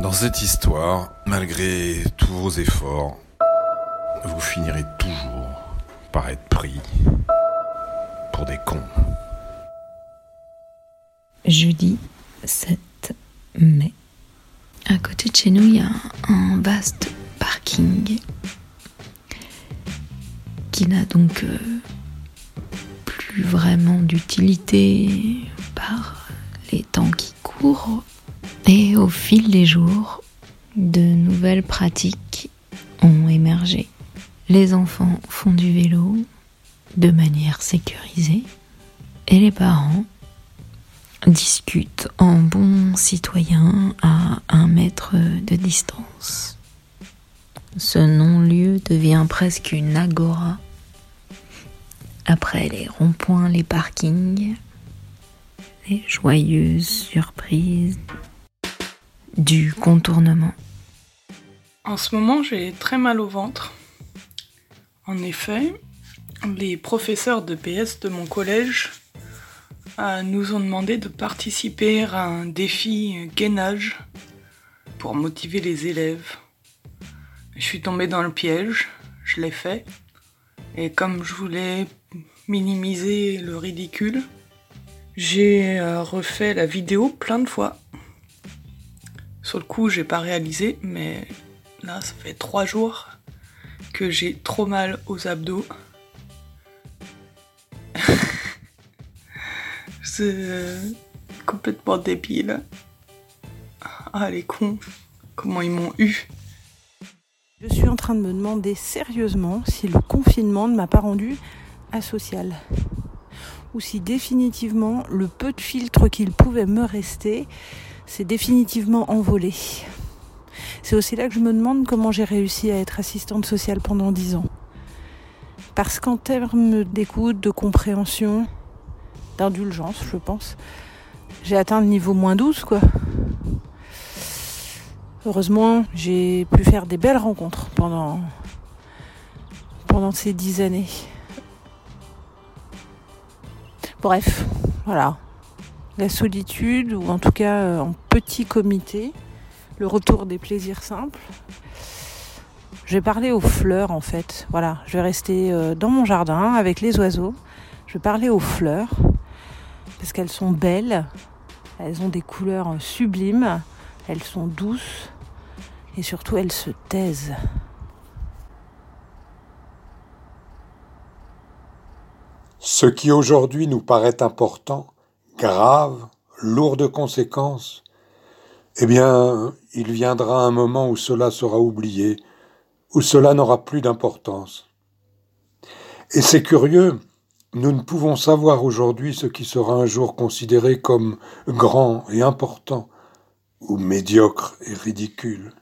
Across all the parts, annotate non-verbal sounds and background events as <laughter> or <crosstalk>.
Dans cette histoire, malgré tous vos efforts, vous finirez toujours par être pris pour des cons. Jeudi 7 mai. À côté de chez nous, il y a un vaste parking qui n'a donc euh, plus vraiment d'utilité par les temps qui courent. Et au fil des jours, de nouvelles pratiques ont émergé. Les enfants font du vélo de manière sécurisée et les parents discutent en bons citoyens à un mètre de distance. Ce non-lieu devient presque une agora. Après les ronds-points, les parkings, les joyeuses surprises du contournement. En ce moment, j'ai très mal au ventre. En effet, les professeurs de PS de mon collège euh, nous ont demandé de participer à un défi gainage pour motiver les élèves. Je suis tombée dans le piège, je l'ai fait. Et comme je voulais minimiser le ridicule, j'ai euh, refait la vidéo plein de fois. Le coup, j'ai pas réalisé, mais là, ça fait trois jours que j'ai trop mal aux abdos. <laughs> C'est euh, complètement débile. Ah, les cons, comment ils m'ont eu. Je suis en train de me demander sérieusement si le confinement ne m'a pas rendu asocial. Ou si définitivement le peu de filtre qu'il pouvait me rester s'est définitivement envolé. C'est aussi là que je me demande comment j'ai réussi à être assistante sociale pendant dix ans. Parce qu'en termes d'écoute, de compréhension, d'indulgence, je pense, j'ai atteint le niveau moins 12, quoi. Heureusement, j'ai pu faire des belles rencontres pendant, pendant ces dix années. Bref, voilà. La solitude, ou en tout cas euh, en petit comité, le retour des plaisirs simples. Je vais parler aux fleurs en fait. Voilà, je vais rester euh, dans mon jardin avec les oiseaux. Je vais parler aux fleurs parce qu'elles sont belles, elles ont des couleurs sublimes, elles sont douces et surtout elles se taisent. Ce qui aujourd'hui nous paraît important, grave, lourd de conséquences, eh bien, il viendra un moment où cela sera oublié, où cela n'aura plus d'importance. Et c'est curieux, nous ne pouvons savoir aujourd'hui ce qui sera un jour considéré comme grand et important, ou médiocre et ridicule.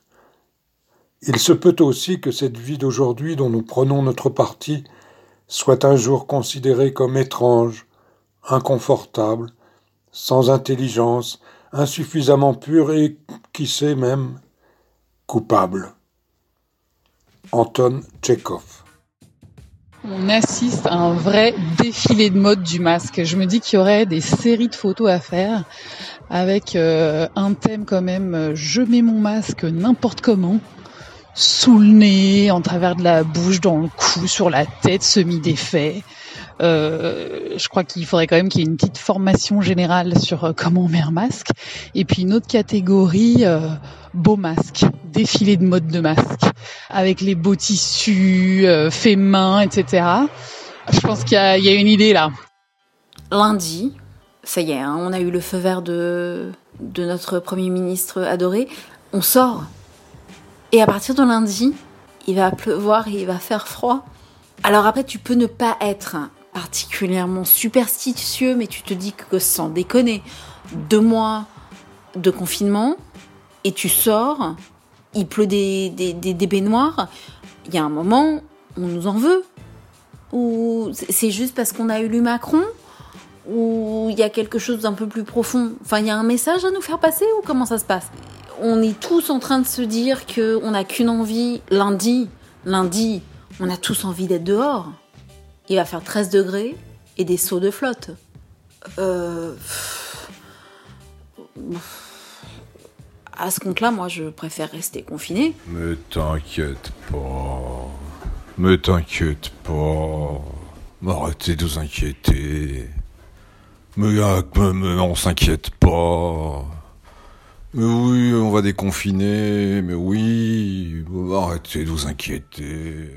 Il se peut aussi que cette vie d'aujourd'hui dont nous prenons notre parti soit un jour considérée comme étrange, inconfortable, sans intelligence, insuffisamment pure et, qui sait même, coupable. Anton Tchekhov on assiste à un vrai défilé de mode du masque. Je me dis qu'il y aurait des séries de photos à faire avec euh, un thème quand même euh, je mets mon masque n'importe comment sous le nez, en travers de la bouche, dans le cou, sur la tête, semi-défait. Euh, je crois qu'il faudrait quand même qu'il y ait une petite formation générale sur euh, comment on met un masque. Et puis une autre catégorie, euh, beau masque, défilé de mode de masque, avec les beaux tissus, faits main, etc. Je pense qu'il y, a, une idée là. Lundi, ça y est, hein, on a eu le feu vert de, notre Premier ministre adoré. On sort. Et à partir de lundi, il va pleuvoir il va faire froid. Alors après, tu peux ne pas être particulièrement superstitieux, mais tu te dis que sans déconner, deux mois de confinement, et tu sors, il pleut des, des, des, baignoires, il y a un moment, on nous en veut. Ou c'est juste parce qu'on a élu Macron Ou il y a quelque chose d'un peu plus profond Enfin, il y a un message à nous faire passer ou comment ça se passe? On est tous en train de se dire qu'on n'a qu'une envie, lundi, lundi, on a tous envie d'être dehors. Il va faire 13 degrés et des sauts de flotte. Euh... à ce compte-là, moi, je préfère rester confiné. Mais t'inquiète pas. Mais t'inquiète pas. Arrêtez de vous inquiéter. Mais, mais- mais on s'inquiète pas. Mais oui, on va déconfiner. Mais oui. Arrêtez de vous inquiéter.